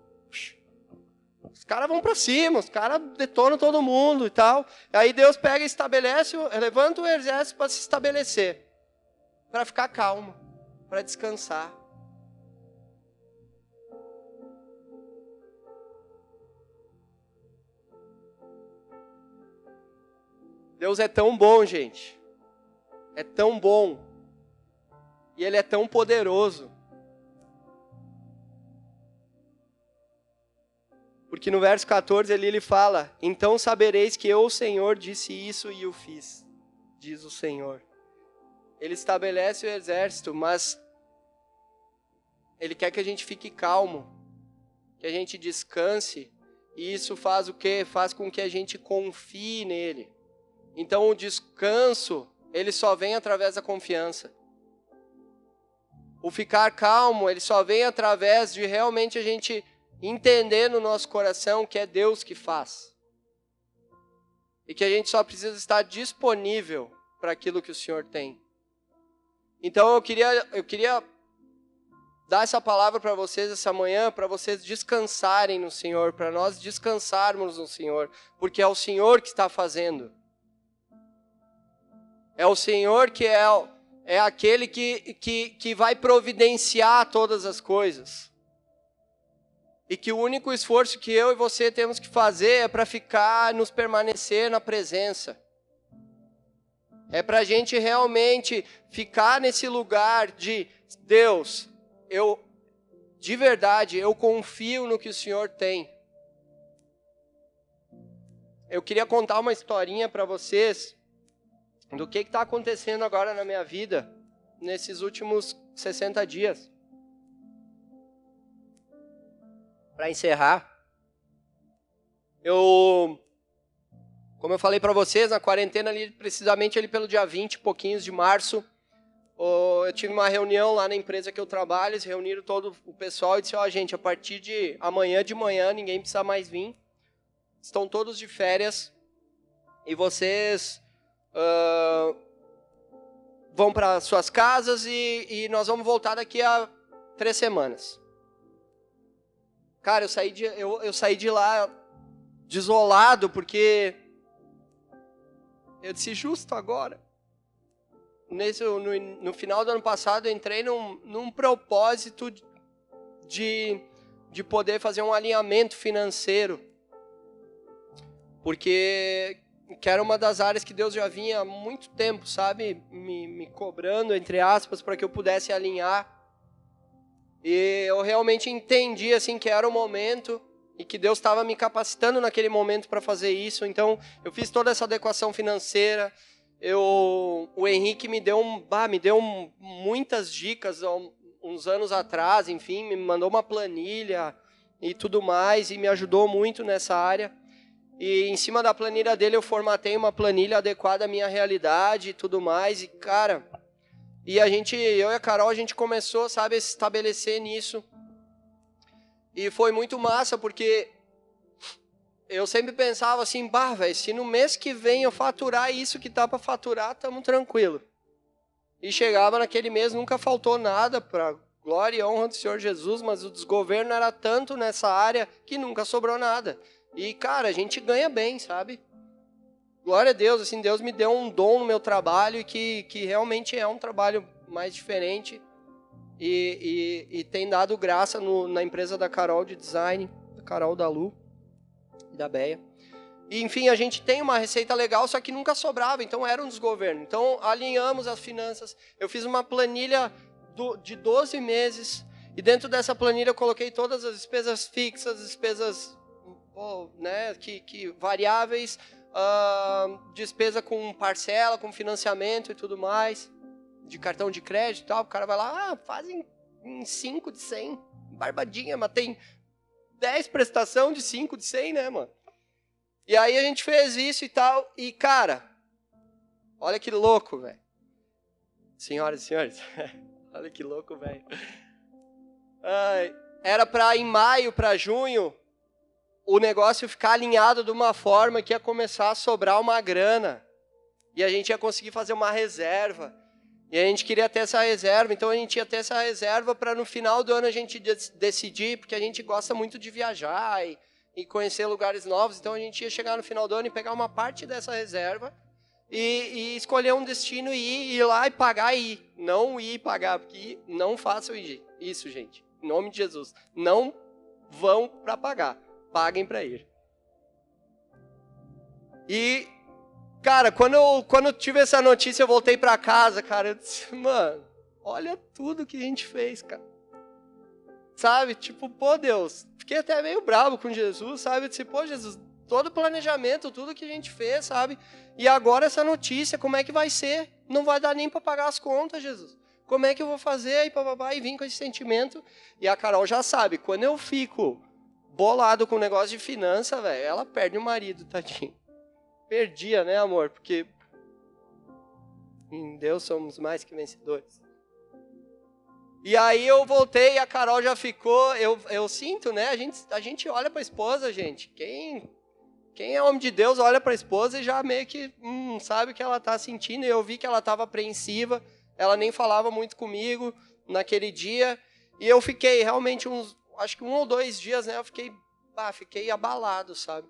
[SPEAKER 2] os caras vão para cima, os caras detonam todo mundo e tal. Aí Deus pega e estabelece, levanta o exército para se estabelecer, para ficar calmo, para descansar. Deus é tão bom, gente é tão bom e ele é tão poderoso. Porque no verso 14 ali ele fala: Então sabereis que eu, o Senhor, disse isso e o fiz, diz o Senhor. Ele estabelece o exército, mas ele quer que a gente fique calmo, que a gente descanse, e isso faz o quê? Faz com que a gente confie nele. Então o descanso ele só vem através da confiança. O ficar calmo, ele só vem através de realmente a gente entender no nosso coração que é Deus que faz. E que a gente só precisa estar disponível para aquilo que o Senhor tem. Então eu queria, eu queria dar essa palavra para vocês essa manhã, para vocês descansarem no Senhor, para nós descansarmos no Senhor, porque é o Senhor que está fazendo. É o Senhor que é, é aquele que, que, que vai providenciar todas as coisas. E que o único esforço que eu e você temos que fazer é para ficar, nos permanecer na presença. É para a gente realmente ficar nesse lugar de Deus, eu de verdade, eu confio no que o Senhor tem. Eu queria contar uma historinha para vocês do que está acontecendo agora na minha vida nesses últimos 60 dias. Para encerrar, eu como eu falei para vocês, na quarentena ali, precisamente ali pelo dia 20 pouquinhos de março, eu tive uma reunião lá na empresa que eu trabalho, eles reuniram todo o pessoal e disseram, ó, oh, gente, a partir de amanhã de manhã ninguém precisa mais vir, estão todos de férias e vocês uh, vão para suas casas e, e nós vamos voltar daqui a três semanas. Cara, eu saí de, eu, eu saí de lá desolado porque eu disse, justo agora. Nesse, no, no final do ano passado, eu entrei num, num propósito de, de poder fazer um alinhamento financeiro. Porque que era uma das áreas que Deus já vinha há muito tempo, sabe, me, me cobrando, entre aspas, para que eu pudesse alinhar. E eu realmente entendi, assim, que era o momento e que Deus estava me capacitando naquele momento para fazer isso. Então, eu fiz toda essa adequação financeira. Eu, o Henrique me deu, um, bah, me deu um, muitas dicas uns anos atrás, enfim, me mandou uma planilha e tudo mais e me ajudou muito nessa área. E em cima da planilha dele eu formatei uma planilha adequada à minha realidade e tudo mais. E cara, e a gente, eu e a Carol, a gente começou, sabe, a se estabelecer nisso. E foi muito massa, porque eu sempre pensava assim, bah, velho, se no mês que vem eu faturar isso que tá para faturar, tamo tranquilo. E chegava naquele mês, nunca faltou nada para glória e honra do Senhor Jesus, mas o desgoverno era tanto nessa área que nunca sobrou nada. E, cara, a gente ganha bem, sabe? Glória a Deus, assim, Deus me deu um dom no meu trabalho que, que realmente é um trabalho mais diferente e, e, e tem dado graça no, na empresa da Carol de design, da Carol da Lu e da Beia. E, enfim, a gente tem uma receita legal, só que nunca sobrava, então era um desgoverno. Então, alinhamos as finanças. Eu fiz uma planilha do, de 12 meses, e dentro dessa planilha eu coloquei todas as despesas fixas, despesas né, que, que variáveis, uh, despesa com parcela, com financiamento e tudo mais de cartão de crédito e tal, o cara vai lá, ah, fazem em 5 de 100, barbadinha, mas tem 10 prestação de 5 de 100, né, mano? E aí a gente fez isso e tal, e cara, olha que louco, velho. Senhoras e senhores, olha que louco, velho. Era para em maio, para junho, o negócio ficar alinhado de uma forma que ia começar a sobrar uma grana. E a gente ia conseguir fazer uma reserva. E a gente queria ter essa reserva, então a gente ia ter essa reserva para no final do ano a gente decidir, porque a gente gosta muito de viajar e, e, conhecer lugares novos, então a gente ia chegar no final do ano e pegar uma parte dessa reserva e, e escolher um destino e ir, ir, lá e pagar e ir. Não ir e pagar, porque não façam isso, gente. Em nome de Jesus. Não vão para pagar, paguem para ir. E Cara, quando eu, quando eu tive essa notícia, eu voltei para casa, cara. Eu disse, mano, olha tudo que a gente fez, cara. Sabe? Tipo, pô, Deus. Fiquei até meio bravo com Jesus, sabe? Eu disse, pô, Jesus, todo o planejamento, tudo que a gente fez, sabe? E agora essa notícia, como é que vai ser? Não vai dar nem para pagar as contas, Jesus. Como é que eu vou fazer? E papapá, e vim com esse sentimento. E a Carol já sabe, quando eu fico bolado com o negócio de finança, velho, ela perde o marido, tadinho perdia, né, amor? Porque em Deus somos mais que vencedores. E aí eu voltei a Carol já ficou, eu, eu sinto, né? A gente, a gente olha para a esposa, gente. Quem, quem é homem de Deus olha para a esposa e já meio que hum, sabe o que ela está sentindo. E eu vi que ela estava apreensiva, ela nem falava muito comigo naquele dia. E eu fiquei realmente uns, acho que um ou dois dias, né? Eu fiquei, ah, fiquei abalado, sabe?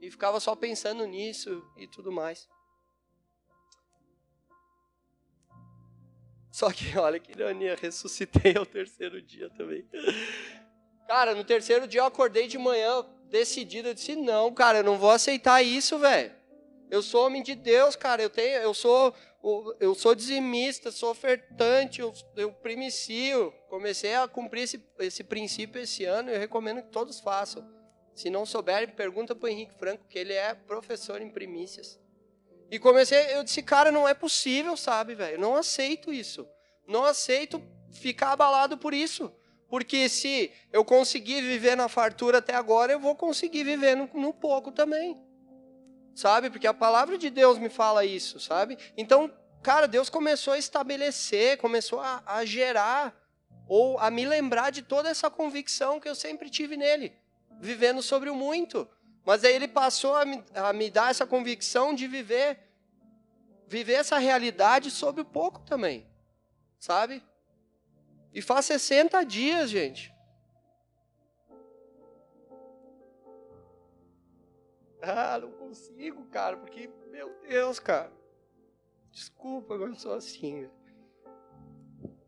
[SPEAKER 2] E ficava só pensando nisso e tudo mais. Só que, olha que ironia, ressuscitei ao terceiro dia também. Cara, no terceiro dia eu acordei de manhã decidido, eu disse, não, cara, eu não vou aceitar isso, velho. Eu sou homem de Deus, cara. Eu tenho, eu sou, eu sou dizimista, sou ofertante, eu, eu primicio. Comecei a cumprir esse, esse princípio esse ano e eu recomendo que todos façam. Se não souberem, pergunta para o Henrique Franco, que ele é professor em primícias. E comecei, eu disse, cara, não é possível, sabe, velho? Não aceito isso. Não aceito ficar abalado por isso. Porque se eu conseguir viver na fartura até agora, eu vou conseguir viver no, no pouco também sabe? Porque a palavra de Deus me fala isso, sabe? Então, cara, Deus começou a estabelecer, começou a, a gerar ou a me lembrar de toda essa convicção que eu sempre tive nele, vivendo sobre o muito. Mas aí ele passou a me, a me dar essa convicção de viver, viver essa realidade sobre o pouco também, sabe? E faz 60 dias, gente. Ah, não consigo, cara, porque, meu Deus, cara. Desculpa, eu sou assim.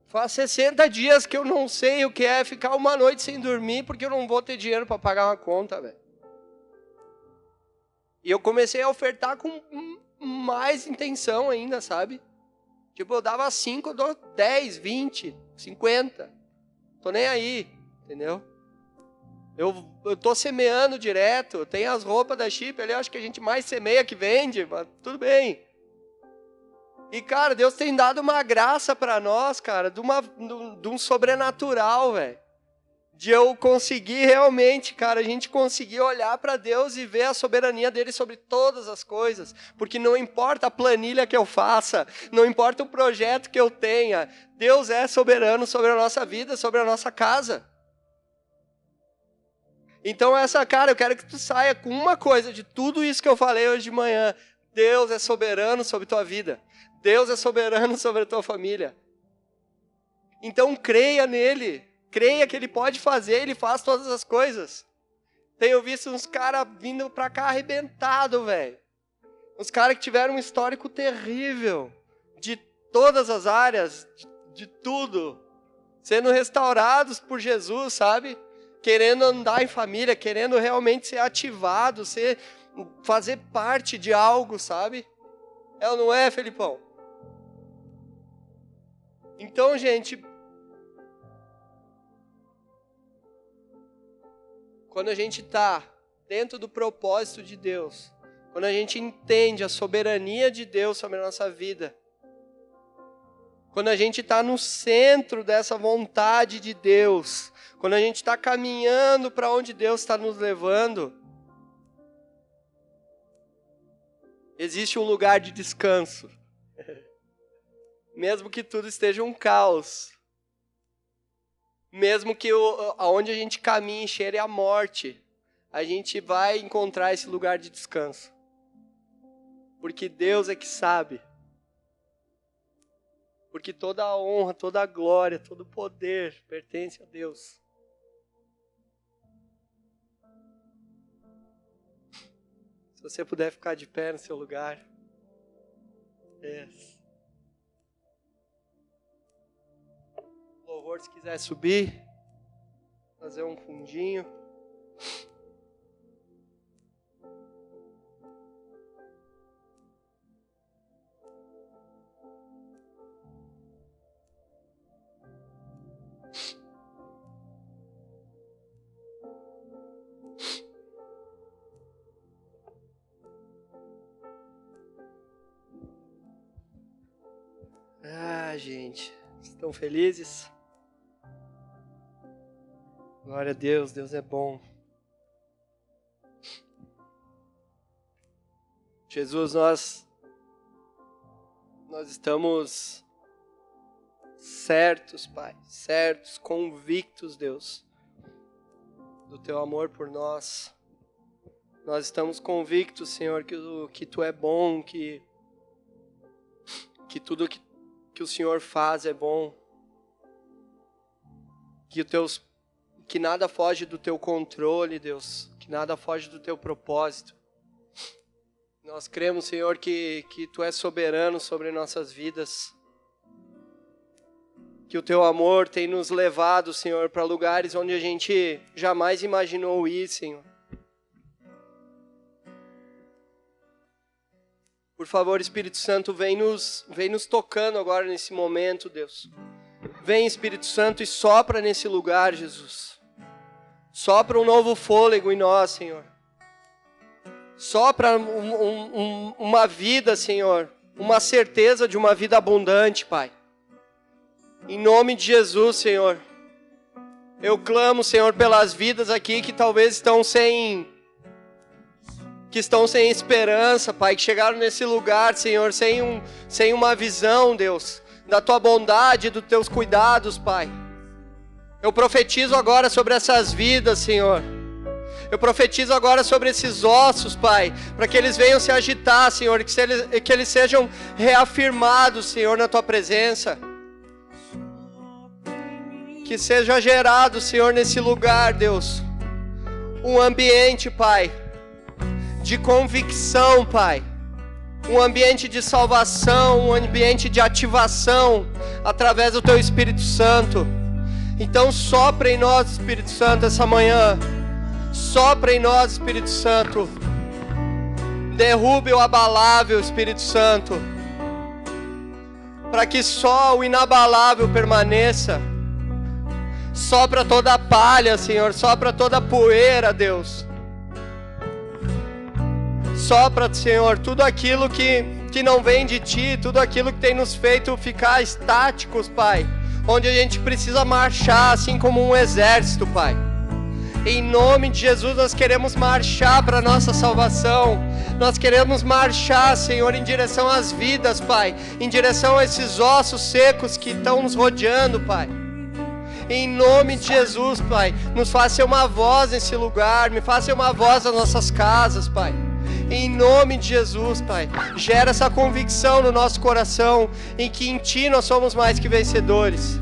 [SPEAKER 2] Faz 60 dias que eu não sei o que é ficar uma noite sem dormir porque eu não vou ter dinheiro para pagar uma conta, velho. E eu comecei a ofertar com mais intenção ainda, sabe? Tipo, eu dava 5, eu dou 10, 20, 50. Tô nem aí, entendeu? Eu, eu semeando direto, tem as roupas da Chip ali, acho que a gente mais semeia que vende, mas tudo bem. E, cara, Deus tem dado uma graça para nós, cara, de, uma, de um sobrenatural, velho. De eu conseguir realmente, cara, a gente conseguir olhar para Deus e ver a soberania dele sobre todas as coisas. Porque não importa a planilha que eu faça, não importa o projeto que eu tenha, Deus é soberano sobre a nossa vida, sobre a nossa casa. Então, essa, cara, eu quero que tu saia com uma coisa de tudo isso que eu falei hoje de manhã. Deus é soberano sobre tua vida. Deus é soberano sobre a tua família. Então, creia nele. Creia que ele pode fazer, ele faz todas as coisas. Tenho visto uns caras vindo pra cá arrebentado, velho. Uns caras que tiveram um histórico terrível. De todas as áreas, de, de tudo. Sendo restaurados por Jesus, sabe? Querendo andar em família, querendo realmente ser ativado, ser, fazer parte de algo, sabe? É ou não é, Felipão? Então, gente, quando a gente está dentro do propósito de Deus, quando a gente entende a soberania de Deus sobre a nossa vida, quando a gente está no centro dessa vontade de Deus, quando a gente está caminhando para onde Deus está nos levando, existe um lugar de descanso. Mesmo que tudo esteja um caos. Mesmo que o, aonde a gente caminhe cheire a morte, a gente vai encontrar esse lugar de descanso. Porque Deus é que sabe porque toda a honra, toda a glória, todo o poder pertence a Deus. Se você puder ficar de pé no seu lugar. Yes. O louvor, se quiser subir, fazer um fundinho. Gente. Estão felizes? Glória a Deus, Deus é bom. Jesus, nós nós estamos certos, Pai, certos, convictos, Deus, do teu amor por nós. Nós estamos convictos, Senhor, que, que tu é bom, que que tudo que que o Senhor faz é bom. Que, teus, que nada foge do teu controle, Deus. Que nada foge do teu propósito. Nós cremos, Senhor, que, que Tu és soberano sobre nossas vidas. Que o Teu amor tem nos levado, Senhor, para lugares onde a gente jamais imaginou ir, Senhor. Por favor, Espírito Santo, vem nos, vem nos tocando agora nesse momento, Deus. Vem, Espírito Santo, e sopra nesse lugar, Jesus. Sopra um novo fôlego em nós, Senhor. Sopra um, um, uma vida, Senhor. Uma certeza de uma vida abundante, Pai. Em nome de Jesus, Senhor. Eu clamo, Senhor, pelas vidas aqui que talvez estão sem que estão sem esperança, Pai, que chegaram nesse lugar, Senhor, sem, um, sem uma visão, Deus, da tua bondade, dos teus cuidados, Pai. Eu profetizo agora sobre essas vidas, Senhor. Eu profetizo agora sobre esses ossos, Pai, para que eles venham se agitar, Senhor, que, se eles, que eles sejam reafirmados, Senhor, na tua presença. Que seja gerado, Senhor, nesse lugar, Deus, um ambiente, Pai, de convicção, Pai. Um ambiente de salvação, um ambiente de ativação através do Teu Espírito Santo. Então sopra em nós, Espírito Santo, essa manhã. Sopra em nós, Espírito Santo. Derrube o abalável, Espírito Santo. Para que só o inabalável permaneça. Sopra toda a palha, Senhor. Sopra toda a poeira, Deus Sopra, Senhor, tudo aquilo que, que não vem de Ti, tudo aquilo que tem nos feito ficar estáticos, Pai. Onde a gente precisa marchar assim como um exército, Pai. Em nome de Jesus, nós queremos marchar para nossa salvação. Nós queremos marchar, Senhor, em direção às vidas, Pai. Em direção a esses ossos secos que estão nos rodeando, Pai. Em nome de Jesus, Pai, nos faça uma voz nesse lugar, me faça uma voz nas nossas casas, Pai. Em nome de Jesus, Pai, gera essa convicção no nosso coração em que em Ti nós somos mais que vencedores.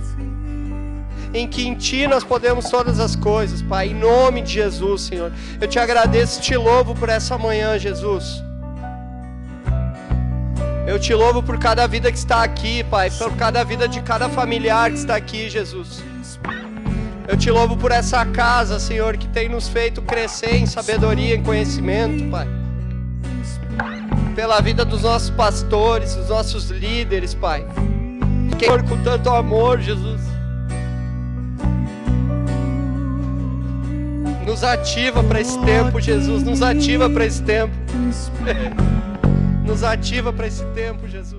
[SPEAKER 2] Em que em Ti nós podemos todas as coisas, Pai. Em nome de Jesus, Senhor. Eu te agradeço, te louvo por essa manhã, Jesus. Eu te louvo por cada vida que está aqui, Pai, por cada vida de cada familiar que está aqui, Jesus. Eu te louvo por essa casa, Senhor, que tem nos feito crescer em sabedoria, em conhecimento, Pai pela vida dos nossos pastores, dos nossos líderes, Pai. Que com tanto amor, Jesus. Nos ativa para esse tempo, Jesus. Nos ativa para esse tempo. Nos ativa para esse tempo, Jesus.